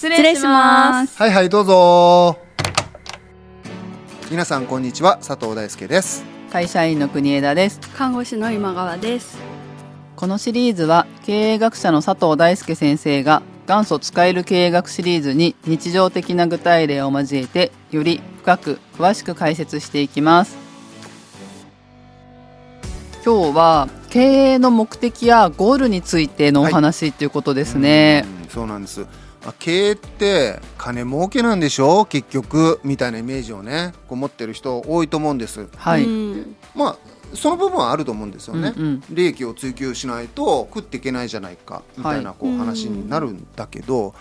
失礼します。はいはいどうぞ。皆さんこんにちは。佐藤大輔です。会社員の国枝です。看護師の今川です。このシリーズは経営学者の佐藤大輔先生が元祖使える経営学シリーズに日常的な具体例を交えてより深く詳しく解説していきます。今日は経営の目的やゴールについてのお話、はい、ということですね。そうなんです経営って金儲けなんでしょ？結局みたいなイメージをねこう持ってる人多いと思うんです。はい、まあその部分はあると思うんですよね、うんうん、利益を追求しないと食っていけないじゃないかみたいなこう話になるんだけど、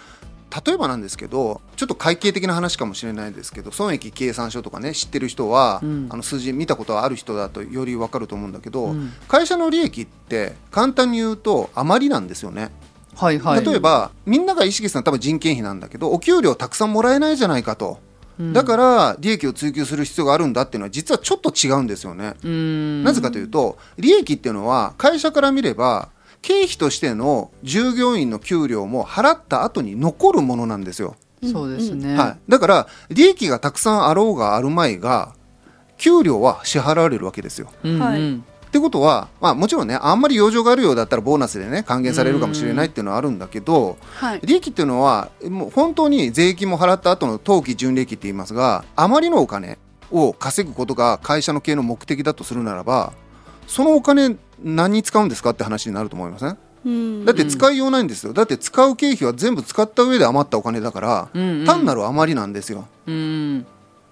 例えばなんですけどちょっと会計的な話かもしれないですけど損益計算書とかね知ってる人は、うん、あの数字見たことがある人だとより分かると思うんだけど、うん、会社の利益って簡単に言うと余りなんですよね。はいはい、例えばみんなが意識するのは多分人件費なんだけどお給料たくさんもらえないじゃないかと。だから利益を追求する必要があるんだっていうのは実はちょっと違うんですよね。なぜかというと利益っていうのは会社から見れば経費としての従業員の給料も払った後に残るものなんですよ。そうですね、はい、だから利益がたくさんあろうがあるまいが給料は支払われるわけですよ。はい、ってことは、まあ、もちろんねあんまり余剰があるようだったらボーナスでね還元されるかもしれないっていうのはあるんだけど、はい、利益っていうのはもう本当に税金も払った後の当期純利益って言いますがあまりのお金を稼ぐことが会社の経営の目的だとするならばそのお金何に使うんですかって話になると思いません、ね、だって使いようないんですよ。だって使う経費は全部使った上で余ったお金だから、うんうん、単なる余りなんですよ。うん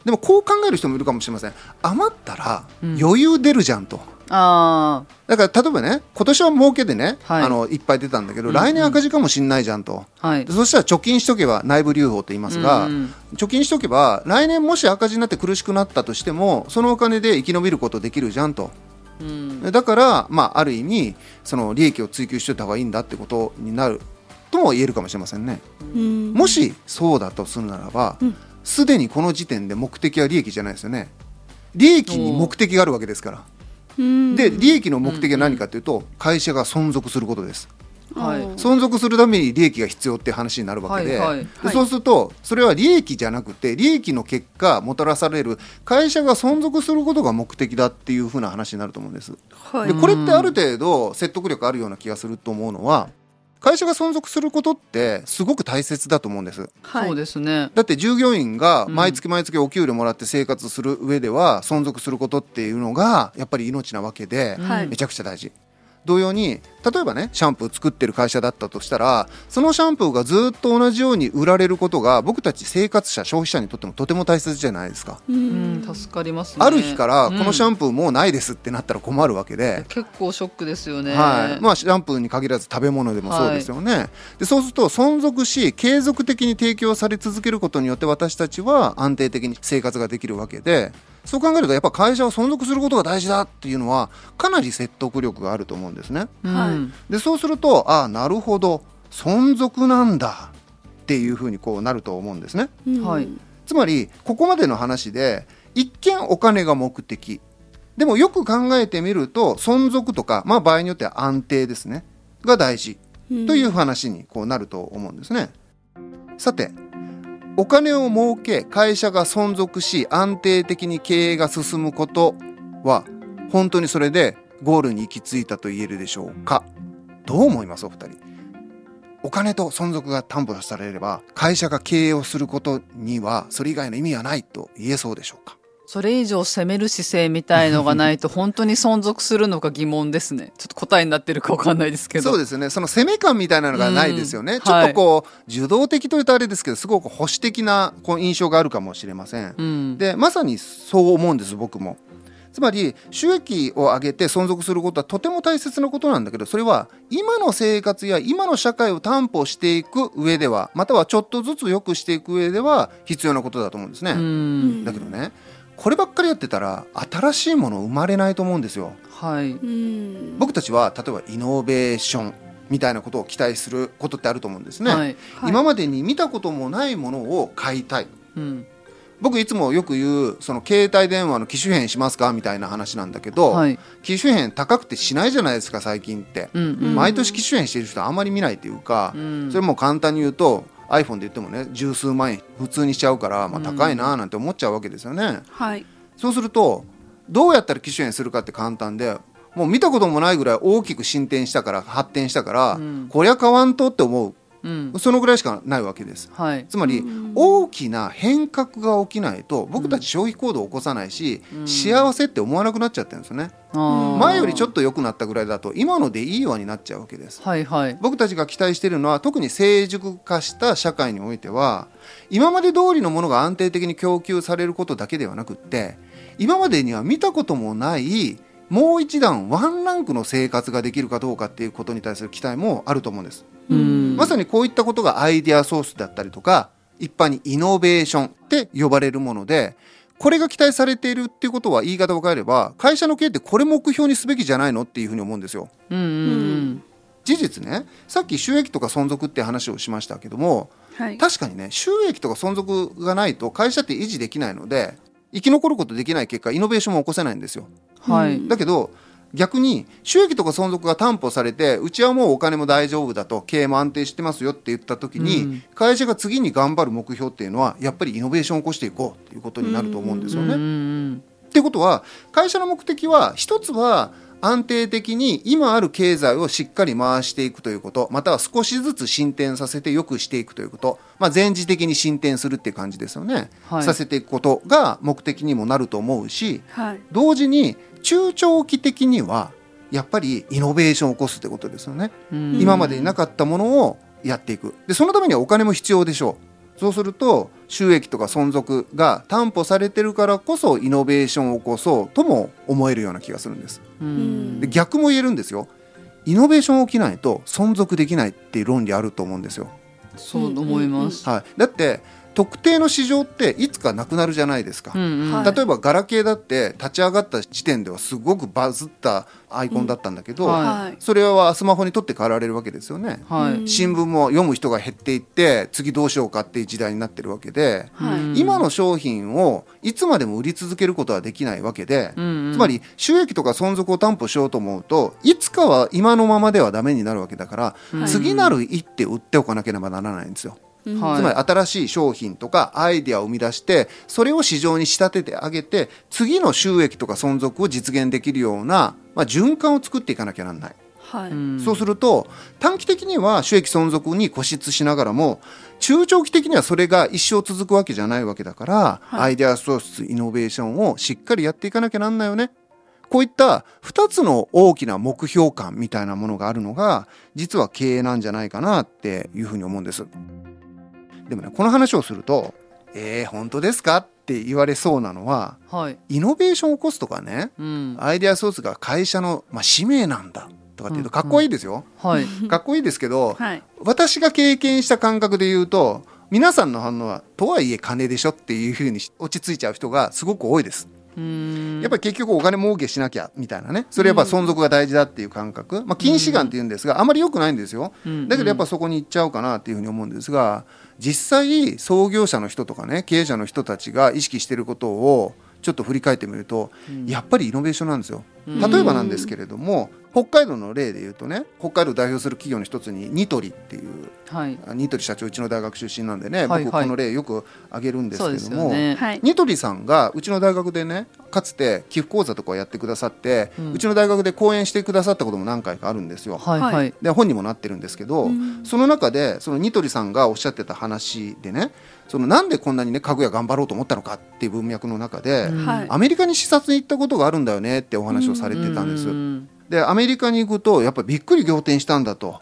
でもこう考える人もいるかもしれません。余ったら余裕出るじゃんと、あだから例えばね今年は儲けでね、はい、あのいっぱい出たんだけど、うんうん、来年赤字かもしんないじゃんと、はい、そしたら貯金しとけば内部留保と言いますが、うんうん、貯金しとけば来年もし赤字になって苦しくなったとしてもそのお金で生き延びることできるじゃんと。うん、だから、まあ、ある意味その利益を追求しておいた方がいいんだってことになるとも言えるかもしれませんね。うん、もしそうだとするならばすで、にこの時点で目的は利益じゃないですよね。利益に目的があるわけですから。で利益の目的は何かというと、会社が存続することです。はい、存続するために利益が必要って話になるわけではいはい、でそうするとそれは利益じゃなくて利益の結果もたらされる会社が存続することが目的だっていうふうな話になると思うんです。はい、でこれってある程度説得力あるような気がすると思うのは会社が存続することってすごく大切だと思うんです。はい、そうですね。だって従業員が毎月毎月お給料もらって生活する上では存続することっていうのがやっぱり命なわけで、めちゃくちゃ大事。同様に例えばねシャンプー作ってる会社だったとしたらそのシャンプーがずっと同じように売られることが僕たち生活者消費者にとってもとても大切じゃないですか。うん助かります、ね、ある日からこのシャンプーもうないですってなったら困るわけで、うん、結構ショックですよね。はいまあ、シャンプーに限らず食べ物でもそうですよね。はい、でそうすると存続し継続的に提供され続けることによって私たちは安定的に生活ができるわけで。そう考えるとやっぱ会社を存続することが大事だっていうのはかなり説得力があると思うんですね。はい、でそうするとああなるほど存続なんだっていうふうにこうなると思うんですね。はい、つまりここまでの話で一見お金が目的。でもよく考えてみると存続とか、まあ、場合によっては安定ですね。が大事。という話にこうなると思うんですね。さてお金を儲け会社が存続し安定的に経営が進むことは本当にそれでゴールに行き着いたと言えるでしょうか？どう思います？お二人。お金と存続が担保されれば会社が経営をすることにはそれ以外の意味はないと言えそうでしょうか？それ以上攻める姿勢みたいのがないと本当に存続するのか疑問ですね。ちょっと答えになってるかわかんないですけど。そうですね。その攻め感みたいなのがないですよね。うん、ちょっとこう、はい、受動的というとあれですけど、すごく保守的なこう印象があるかもしれません。うん、で、まさにそう思うんです、僕も。つまり収益を上げて存続することはとても大切なことなんだけどそれは今の生活や今の社会を担保していく上ではまたはちょっとずつ良くしていく上では必要なことだと思うんですね。だけどねこればっかりやってたら新しいもの生まれないと思うんですよ。はい、僕たちは例えばイノベーションみたいなことを期待することってあると思うんですね。はい、今までに見たこともないものを買いたい。うん、僕いつもよく言うその携帯電話の機種変しますかみたいな話なんだけど、はい、機種変高くてしないじゃないですか最近って、うんうん、毎年機種変してる人あんまり見ないというか、うん、それも簡単に言うと iPhone で言ってもね十数万円普通にしちゃうから、まあ、高いなーなんて思っちゃうわけですよね。はい。そうするとどうやったら機種変するかって簡単でもう見たこともないぐらい大きく進展したから発展したから、うんこりゃ買わんとって思うんうそのぐらいしかないわけです。はいつまり大きな変革が起きないと僕たち消費行動を起こさないし、幸せって思わなくなっちゃってるんですよね。あー前よりちょっと良くなったぐらいだと今のでいいわになっちゃうわけです。はいはい僕たちが期待しているのは特に成熟化した社会においては今まで通りのものが安定的に供給されることだけではなくって今までには見たこともないもう一段ワンランクの生活ができるかどうかっていうことに対する期待もあると思うんです。うんまさにこういったことがアイデアソースだったりとか一般にイノベーションって呼ばれるものでこれが期待されているっていうことは言い方を変えれば会社の経営ってこれ目標にすべきじゃないのっていうふうに思うんですよ。うんうん事実ねさっき収益とか存続って話をしましたけどもはい。確かにね収益とか存続がないと会社って維持できないので生き残ることできない結果イノベーションも起こせないんですよ。うんはいだけど逆に収益とか存続が担保されてうちはもうお金も大丈夫だと経営も安定してますよって言った時に、うん会社が次に頑張る目標っていうのはやっぱりイノベーションを起こしていこうっていうことになると思うんですよね。っていうことは会社の目的は一つは安定的に今ある経済をしっかり回していくということまたは少しずつ進展させて良くしていくということ、まあ、全時的に進展するっていう感じですよね、はい。させていくことが目的にもなると思うしはい。同時に中長期的にはやっぱりイノベーションを起こすってことですよね、うん。今までになかったものをやっていく。でそのためにはお金も必要でしょうそうすると収益とか存続が担保されてるからこそイノベーションを起こそうとも思えるような気がするんです。うん。で逆も言えるんですよ。イノベーション起きないと存続できないっていう論理あると思うんですよ、そう思います。はい、だって特定の市場っていつかなくなるじゃないですか、うんうん。はい。例えばガラケーだって立ち上がった時点ではすごくバズったアイコンだったんだけど、うんはい。はい。それはスマホに取って代わられるわけですよね。はい。うん。新聞も読む人が減っていって次どうしようかっていう時代になってるわけで、はい。うん今の商品をいつまでも売り続けることはできないわけで、うんうん。つまり収益とか存続を担保しようと思うといつかは今のままではダメになるわけだから、うん。次なる一手を売っておかなければならないんですよ。つまり新しい商品とかアイデアを生み出してそれを市場に仕立ててあげて次の収益とか存続を実現できるような、まあ、循環を作っていかなきゃなんない。はい。うんそうすると短期的には収益存続に固執しながらも中長期的にはそれが一生続くわけじゃないわけだから、はいアイデアソースイノベーションをしっかりやっていかなきゃなんないよね。こういった2つの大きな目標感みたいなものがあるのが実は経営なんじゃないかなっていうふうに思うんです。でもねこの話をすると「えー、本当ですか?」って言われそうなのははいイノベーションを起こすとかねうんアイデアソースが会社の、まあ、使命なんだとかっていうとかっこいいですよ。はい かっこいいですけど、はい。私が経験した感覚で言うと皆さんの反応はとはいえ金でしょっていうふうに落ち着いちゃう人がすごく多いです。うん。やっぱり結局お金儲けしなきゃみたいなね。それやっぱ存続が大事だっていう感覚、まあ、近視眼っていうんですがあまり良くないんですよ。うん。だけどやっぱそこに行っちゃうかなっていうふうに思うんですが実際創業者の人とかね経営者の人たちが意識していることをちょっと振り返ってみると、やっぱりイノベーションなんですよ。うん。例えばなんですけれども、北海道の例で言うとね北海道を代表する企業の一つにニトリっていうはい。あニトリ社長うちの大学出身なんでね、はいはい。僕この例よく挙げるんですけども、よね。はい。ニトリさんがうちの大学でねかつて寄付講座とかをやってくださって、ううんちの大学で講演してくださったことも何回かあるんですよ。はいはい。で本にもなってるんですけど、うん。その中でそのニトリさんがおっしゃってた話でねそのなんでこんなにね家具屋頑張ろうと思ったのかっていう文脈の中で。アメリカに視察に行ったことがあるんだよねってお話をされてたんです。うんでアメリカに行くとやっぱりびっくり仰天したんだと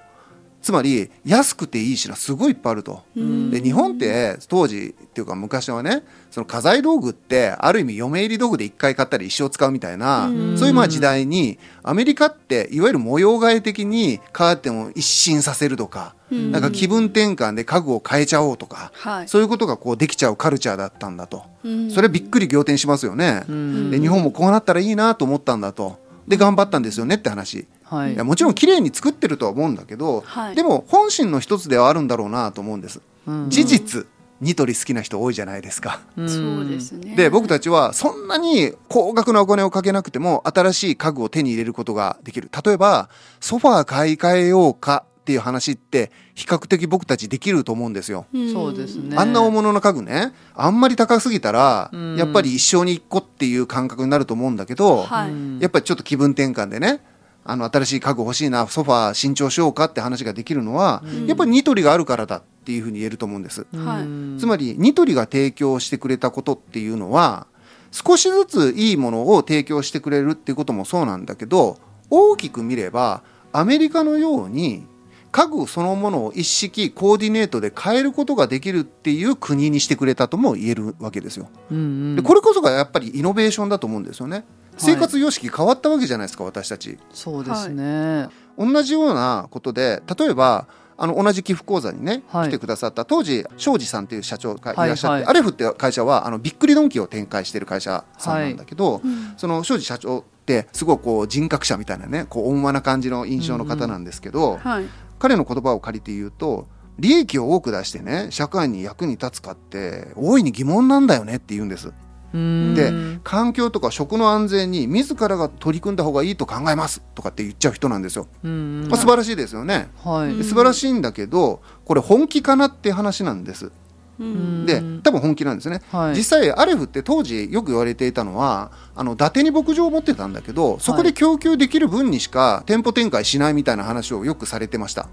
つまり安くていい品すごいいっぱいあると。うん。で日本って当時っていうか昔はねその家財道具ってある意味嫁入り道具で1回買ったら一生使うみたいなうん。そういうまあ時代にアメリカっていわゆる模様替え的にカーテンを一新させるとかうん。なんか気分転換で家具を変えちゃおうとかはい。そういうことがこうできちゃうカルチャーだったんだと。うん。それびっくり仰天しますよね。うん。で日本もこうなったらいいなと思ったんだと。で頑張ったんですよねって話はい。いやもちろん綺麗に作ってるとは思うんだけど、はい。でも本心の一つではあるんだろうなと思うんです、うん。事実ニトリ好きな人多いじゃないですか、うん。そうですね。で僕たちはそんなに高額なお金をかけなくても新しい家具を手に入れることができる。例えばソファー買い替えようかっていう話って比較的僕たちできると思うんですよ。ん。そうですね。あんな大物の家具ねあんまり高すぎたら、うん。やっぱり一生に一個っていう感覚になると思うんだけど、はい。うんやっぱりちょっと気分転換でねあの新しい家具欲しいなソファー新調しようかって話ができるのは、うんやっぱりニトリがあるからだっていうふうに言えると思うんです。はいうんつまりニトリが提供してくれたことっていうのは少しずついいものを提供してくれるっていうこともそうなんだけど大きく見ればアメリカのように家具そのものを一式コーディネートで変えることができるっていう国にしてくれたとも言えるわけですよ。うんうんでこれこそがやっぱりイノベーションだと思うんですよね。生活様式変わったわけじゃないですか私たち。そうですね。同じようなことで例えばあの同じ寄付講座にね、はい。来てくださった当時庄司さんという社長がいらっしゃって、はいはい。アレフって会社はあのびっくりドンキーを展開している会社さんなんだけど、うん。その庄司社長ってすごいこう人格者みたいなねこう温和な感じの印象の方なんですけど、はい。彼の言葉を借りて言うと利益を多く出してね社会に役に立つかって大いに疑問なんだよねって言うんです。うんで環境とか食の安全に自らが取り組んだ方がいいと考えますとかって言っちゃう人なんですよ。うんまあ、素晴らしいですよね。はい。で素晴らしいんだけどこれ本気かなって話なんです。うんで多分本気なんですね。はい実際アレフって当時よく言われていたのはあの伊達に牧場を持ってたんだけどそこで供給できる分にしか店舗展開しないみたいな話をよくされてました。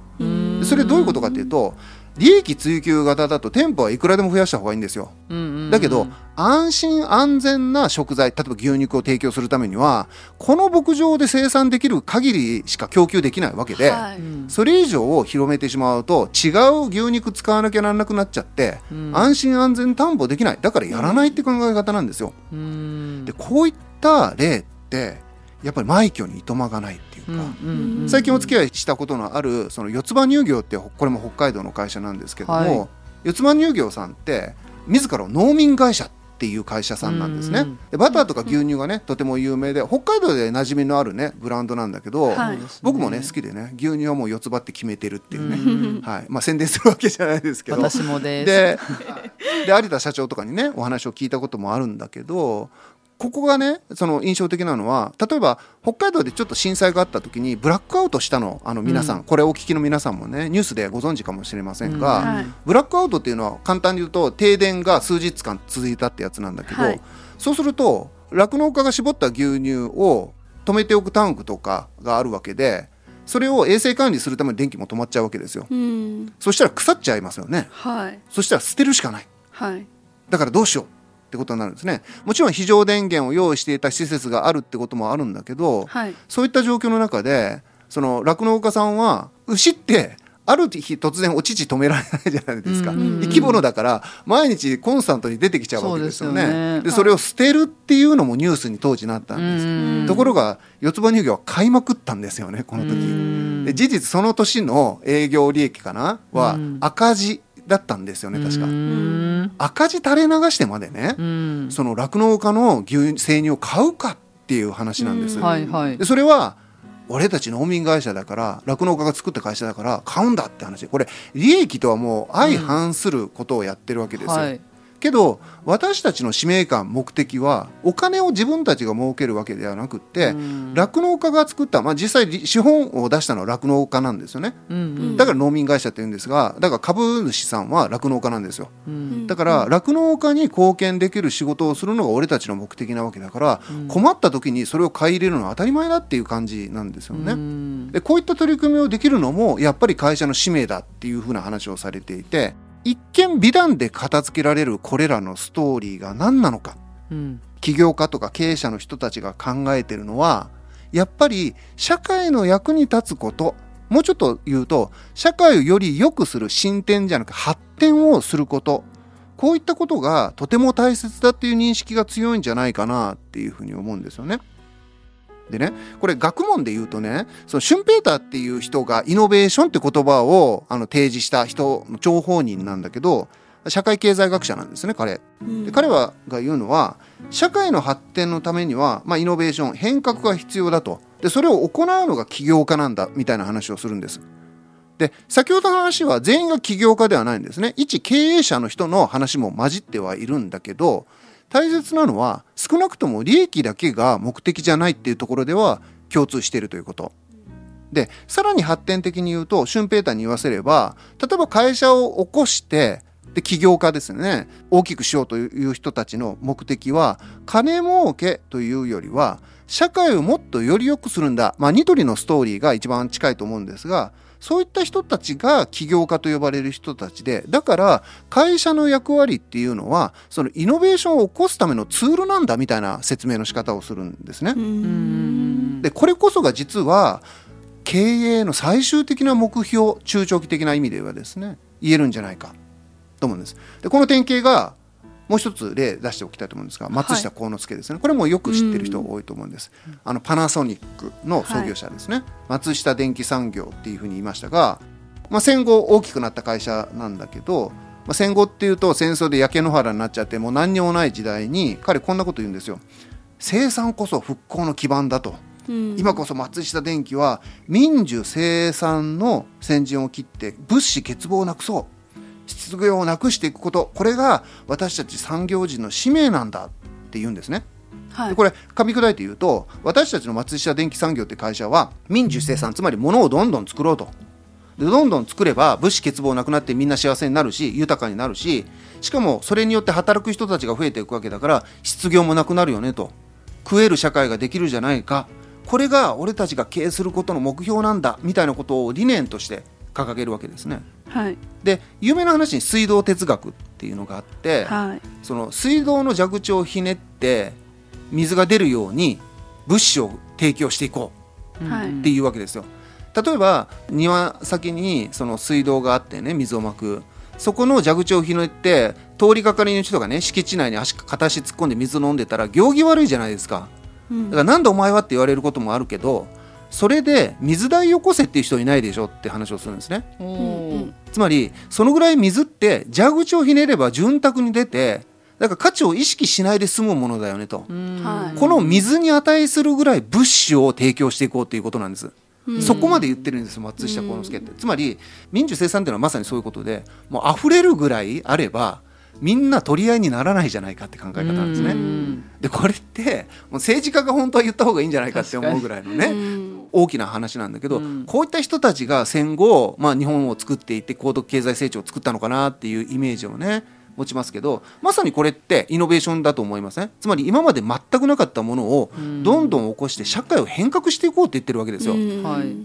それどういうことかっていうと利益追求型だと店舗はいくらでも増やした方がいいんですよ。だけど、安心安全な食材例えば牛肉を提供するためにはこの牧場で生産できる限りしか供給できないわけで、はい。うんそれ以上を広めてしまうと違う牛肉使わなきゃなんなくなっちゃって、うん。安心安全担保できない。だからやらないって考え方なんですよ。うん。でこういった例ってやっぱり枚挙にいとまがないっていうか、最近お付き合いしたことのあるその四つ葉乳業ってこれも北海道の会社なんですけども、はい。四つ葉乳業さんって自らを農民会社っていう会社さんなんですね、でバターとか牛乳がねとても有名で北海道で馴染みのあるねブランドなんだけど、はい。僕もね好きでね牛乳はもう四つ葉って決めてるっていうね、うんはい。まあ、宣伝するわけじゃないですけど。私もです。でで有田社長とかにねお話を聞いたこともあるんだけどここがねその印象的なのは例えば北海道でちょっと震災があった時にブラックアウトしたのあの皆さん、うんこれお聞きの皆さんもねニュースでご存知かもしれませんが、うんはい。ブラックアウトっていうのは簡単に言うと停電が数日間続いたってやつなんだけど、はい。そうすると酪農家が絞った牛乳を止めておくタンクとかがあるわけでそれを衛生管理するために電気も止まっちゃうわけですよ。うん。そしたら腐っちゃいますよね。はい。そしたら捨てるしかない。はい。だからどうしようってことになるんですね。もちろん非常電源を用意していた施設があるってこともあるんだけど、はいそういった状況の中で、その酪農家さんは、牛って、ある日突然お乳止められないじゃないですか。生き物だから、毎日コンスタントに出てきちゃうわけですよね。でねで、それを捨てるっていうのもニュースに当時なったんです。うんところが、四つ葉乳業は買いまくったんですよね、この時。うんで事実その年の営業利益かな？はうん赤字だったんですよね、確かう。ん赤字垂れ流してまでね、うん。その酪農家の牛生乳を買うかっていう話なんです。うん。はいはい。でそれは俺たち農民会社だから酪農家が作った会社だから買うんだって話。これ利益とはもう相反することをやってるわけですよ。はいけど私たちの使命感目的はお金を自分たちが儲けるわけではなくってうん。酪農家が作った、まあ、実際資本を出したのは酪農家なんですよね。うんうん。だから農民会社って言うんですがだから株主さんは酪農家なんですよ。うん。だから酪農家に貢献できる仕事をするのが俺たちの目的なわけだから、うん。困った時にそれを買い入れるのは当たり前だっていう感じなんですよね。うん。でこういった取り組みをできるのもやっぱり会社の使命だっていうふうな話をされていて一見美談で片付けられるこれらのストーリーが何なのか。うん。起業家とか経営者の人たちが考えてるのはやっぱり社会の役に立つこと。もうちょっと言うと社会をより良くする進展じゃなく発展をすること。こういったことがとても大切だっていう認識が強いんじゃないかなっていうふうに思うんですよね。でねこれ学問で言うとねそのシュンペーターっていう人がイノベーションって言葉をあの提示した人の張本人なんだけど社会経済学者なんですね彼。うんで彼はが言うのは社会の発展のためには、まあ、イノベーション変革が必要だとでそれを行うのが起業家なんだみたいな話をするんです。で先ほどの話は全員が起業家ではないんですね一経営者の人の話も混じってはいるんだけど大切なのは少なくとも利益だけが目的じゃないっていうところでは共通しているということ。でさらに発展的に言うとシュンペーターに言わせれば例えば会社を起こしてで起業家ですね大きくしようという人たちの目的は金儲けというよりは社会をもっとより良くするんだ、まあ、ニトリのストーリーが一番近いと思うんですがそういった人たちが起業家と呼ばれる人たちでだから会社の役割っていうのはそのイノベーションを起こすためのツールなんだみたいな説明の仕方をするんですね。でこれこそが実は経営の最終的な目標中長期的な意味ではですね言えるんじゃないかと思うんです。でこの典型がもう一つ例出しておきたいと思うんですが松下幸之助ですね、はい、これもよく知ってる人多いと思うんです、うん、あのパナソニックの創業者ですね、はい、松下電機産業っていうふうに言いましたが、まあ、戦後大きくなった会社なんだけど、まあ、戦後っていうと戦争で焼け野原になっちゃってもう何にもない時代に彼こんなこと言うんですよ。生産こそ復興の基盤だと。うん、今こそ松下電器は民需生産の先陣を切って物資欠乏をなくそう失業をなくしていくこと。これが私たち産業人の使命なんだって言うんですね。はい、でこれ噛み砕いて言うと私たちの松下電機産業って会社は民需生産つまり物をどんどん作ろうと。でどんどん作れば物資欠乏なくなってみんな幸せになるし豊かになるししかもそれによって働く人たちが増えていくわけだから失業もなくなるよねと。食える社会ができるじゃないか。これが俺たちが経営することの目標なんだみたいなことを理念として掲げるわけですね。はい、で有名な話に水道哲学っていうのがあって、はい、その水道の蛇口をひねって水が出るように物資を提供していこうっていうわけですよ。例えば庭先にその水道があってね水をまく。そこの蛇口をひねって通りがかりの人がね敷地内に足片足突っ込んで水飲んでたら行儀悪いじゃないですか。だからなんでお前はって言われることもあるけどそれで水代よこせっていう人いないでしょって話をするんですね。つまりそのぐらい水って蛇口をひねれば潤沢に出てだから価値を意識しないで済むものだよねと、この水に値するぐらい物資を提供していこうということなんです。そこまで言ってるんです松下幸之助って、つまり民主生産っていうのはまさにそういうことでもう溢れるぐらいあればみんな取り合いにならないじゃないかって考え方なんですね。でこれってもう政治家が本当は言った方がいいんじゃないかって思うぐらいのね大きな話なんだけど、こういった人たちが戦後、まあ、日本を作っていって高度経済成長を作ったのかなっていうイメージをね持ちますけどまさにこれってイノベーションだと思いません、ね、つまり今まで全くなかったものをどんどん起こして社会を変革していこうって言ってるわけですよ。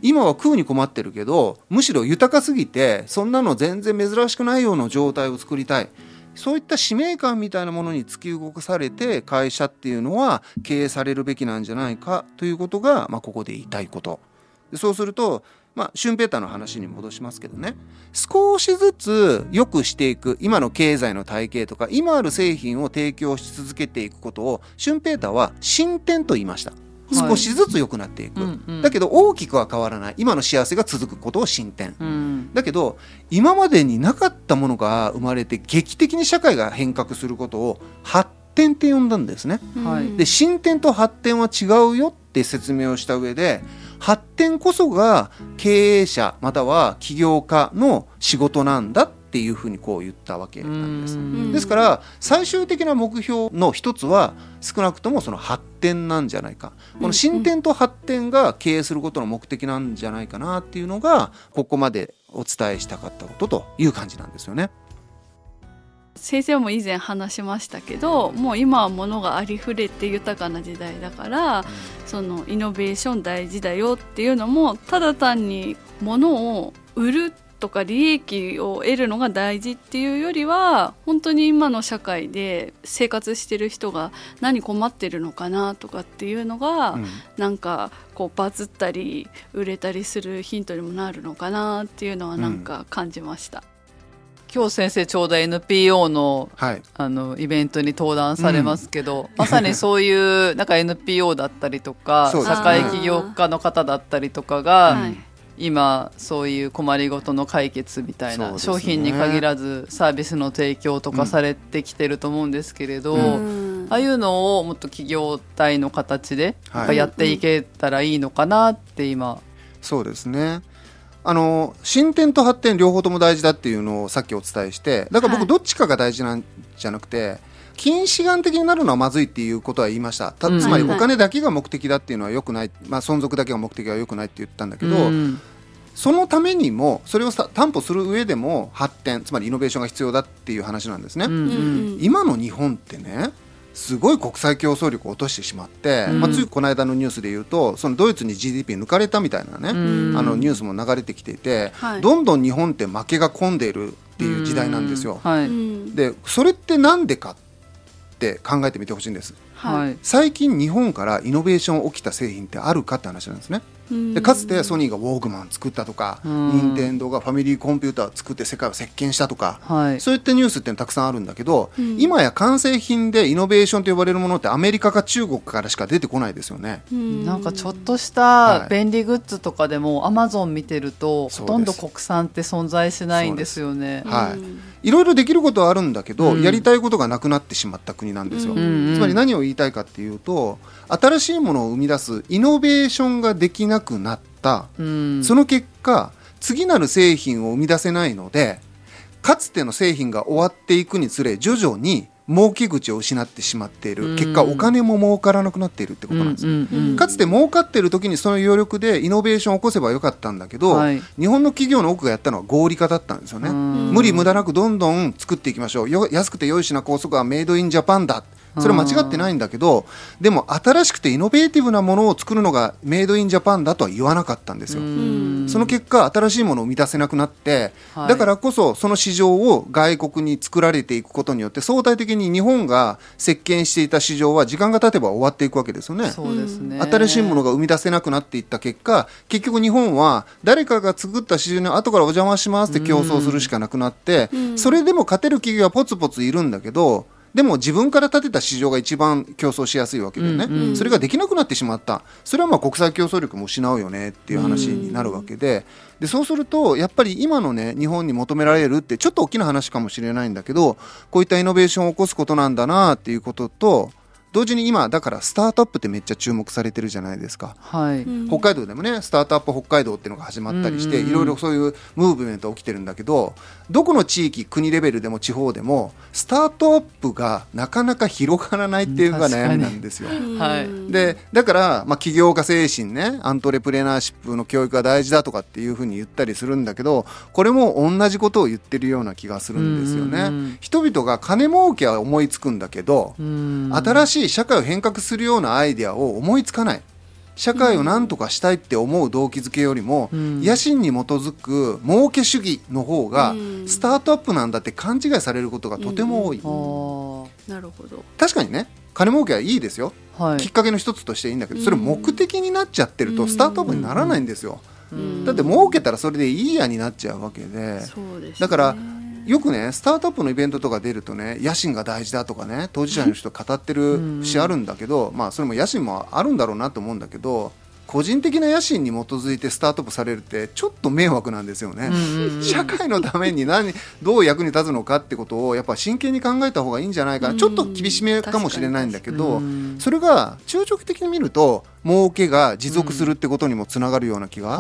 今は食うに困ってるけどむしろ豊かすぎてそんなの全然珍しくないような状態を作りたい。そういった使命感みたいなものに突き動かされて会社っていうのは経営されるべきなんじゃないかということが、まあ、ここで言いたいこと。そうするとまあ、シュンペーターの話に戻しますけどね少しずつ良くしていく今の経済の体系とか今ある製品を提供し続けていくことをシュンペーターは進展と言いました。少しずつ良くなっていく、はいだけど大きくは変わらない。今の幸せが続くことを進展、うん、だけど今までになかったものが生まれて劇的に社会が変革することを発展って呼んだんですね、はい、で進展と発展は違うよって説明をした上で発展こそが経営者または起業家の仕事なんだっていうふうにこう言ったわけなんです。ですから最終的な目標の一つは少なくともその発展なんじゃないかこの進展と発展が経営することの目的なんじゃないかなっていうのがここまでお伝えしたかったことという感じなんですよね。先生も以前話しましたけどもう今は物がありふれて豊かな時代だから、そのイノベーション大事だよっていうのもただ単に物を売るとか利益を得るのが大事っていうよりは本当に今の社会で生活してる人が何困ってるのかなとかっていうのが、うん、なんかこうバズったり売れたりするヒントにもなるのかなっていうのはなんか感じました。うん今日先生ちょうど NPO のはい、あのイベントに登壇されますけど、うん、まさにそういうなんか NPO だったりとか、社会起業家の方だったりとかが、今そういう困りごとの解決みたいな、ね、商品に限らずサービスの提供とかされてきてると思うんですけれど、うん、ああいうのをもっと企業体の形でやっていけたらいいのかなって今、そうですね。あの進展と発展両方とも大事だっていうのをさっきお伝えしてだから僕どっちかが大事なんじゃなくて、はい、近視眼的になるのはまずいっていうことは言いました。つまりはいお金だけが目的だっていうのはよくない、まあ、存続だけが目的はよくないって言ったんだけど、うん。そのためにもそれをさ担保する上でも発展つまりイノベーションが必要だっていう話なんですね。うん今の日本ってねすごい国際競争力を落としてしまって、うん。まあ、ついこの間のニュースで言うとそのドイツに GDP 抜かれたみたいなね、うん。あのニュースも流れてきていて、はい。どんどん日本って負けが込んでいるっていう時代なんですよ。はい、うんでそれってなんでかって考えてみてほしいんです。はいはい最近日本からイノベーション起きた製品ってあるかって話なんですね。でかつてソニーがウォークマン作ったとか、うん。任天堂がファミリーコンピューターを作って世界を席巻したとか、はい。そういったニュースっていうのたくさんあるんだけど、うん。今や完成品でイノベーションと呼ばれるものってアメリカか中国からしか出てこないですよね。なんかちょっとしはい。た便利グッズとかでもアマゾン見てるとほとんど国産って存在しないんですよね。はい。いろいろできることはあるんだけど、うん。やりたいことがなくなってしまった国なんですよ。うんうん。つまり何を言いたいかっていうと新しいものを生み出すイノベーションができなくなった、うん。その結果次なる製品を生み出せないのでかつての製品が終わっていくにつれ徐々に儲け口を失ってしまっている、うん。結果お金も儲からなくなっているってことなんですよ。うんうんうんかつて儲かっている時にその余力でイノベーションを起こせばよかったんだけど、はい。日本の企業の多くがやったのは合理化だったんですよね。うん。無理無駄なくどんどん作っていきましょう。よ安くて良い品高速はメイドインジャパンだそれは間違ってないんだけどでも新しくてイノベーティブなものを作るのがメイドインジャパンだとは言わなかったんですよ。うんその結果新しいものを生み出せなくなって、はいだからこそその市場を外国に作られていくことによって相対的に日本が席巻していた市場は時間が経てば終わっていくわけですよね。そうですね。新しいものが生み出せなくなっていった結果結局日本は誰かが作った市場に後からお邪魔しますって競争するしかなくなって、それでも勝てる企業はポツポツいるんだけどでも自分から立てた市場が一番競争しやすいわけでね、うんうんそれができなくなってしまった。それはまあ国際競争力も失うよねっていう話になるわけで。でそうするとやっぱり今のね日本に求められるってちょっと大きな話かもしれないんだけどこういったイノベーションを起こすことなんだなっていうことと同時に今だからスタートアップってめっちゃ注目されてるじゃないですか。はい。北海道でもねスタートアップ北海道っていうのが始まったりして、うんうんうんいろいろそういうムーブメントが起きてるんだけどどこの地域国レベルでも地方でもスタートアップがなかなか広がらないっていうのが悩みなんですよ。はいでだから、まあ、起業家精神ねアントレプレナーシップの教育が大事だとかっていうふうに言ったりするんだけどこれも同じことを言ってるような気がするんですよね。うんうんうん人々が金儲けは思いつくんだけど、うん新しい社会を変革するようなアイデアを思いつかない。社会を何とかしたいって思う動機づけよりも、うん。野心に基づく儲け主義の方がうん。スタートアップなんだって勘違いされることがとても多い、あーなるほど。確かにね金儲けはいいですよ、はい。きっかけの一つとしていいんだけどそれ目的になっちゃってるとスタートアップにならないんですよ、うん。だって儲けたらそれでいいやになっちゃうわけで、ね。だからよくねスタートアップのイベントとか出るとね野心が大事だとかね当事者の人語ってる節あるんだけど、まあそれも野心もあるんだろうなと思うんだけど個人的な野心に基づいてスタートアップされるってちょっと迷惑なんですよね。社会のために何どう役に立つのかってことをやっぱ真剣に考えた方がいいんじゃないかな、うん。ちょっと厳しめかもしれないんだけど、うんそれが中長期的に見ると儲けが持続するってことにもつながるような気が。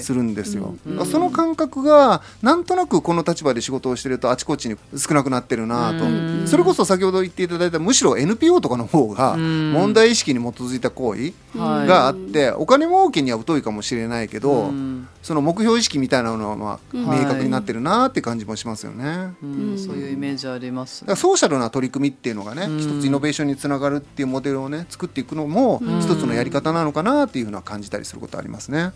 するんですよ、その感覚がなんとなくこの立場で仕事をしてるとあちこちに少なくなってるなと、うん。それこそ先ほど言っていただいたむしろ NPO とかの方がうん。問題意識に基づいた行為はい。があってお金儲けには疎いかもしれないけど、うん。その目標意識みたいなのはまあうん。明確になってるなって感じもしますよね。そういうイメージあります。ソーシャルな取り組みっていうのがね、うん。一つイノベーションにつながるっていうモデルをね作っていくのもうん。一つのやり方なのかなっていうふうな感じたりすることありますね。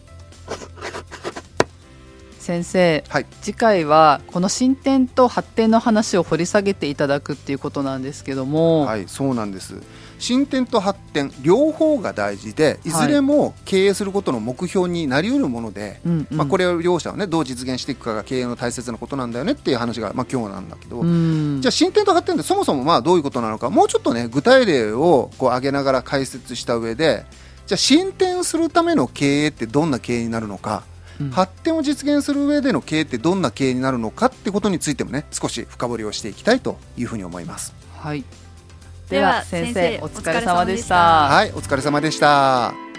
先生はい、次回はこの進展と発展の話を掘り下げていただくっていうことなんですけども、はい、そうなんです。進展と発展両方が大事でい。ずれも経営することの目標になりうるもので、まあ、これを両者をねどう実現していくかが経営の大切なことなんだよねっていう話が、まあ、今日なんだけど、うん。じゃあ進展と発展ってそもそもまあどういうことなのかもうちょっとね具体例をこう挙げながら解説した上でじゃあ進展するための経営ってどんな経営になるのか、うん発展を実現する上での経営ってどんな経営になるのかってことについてもね少し深掘りをしていきたいというふうに思います。はいでは先先生生お疲れ様でしたはい、お疲れ様でした。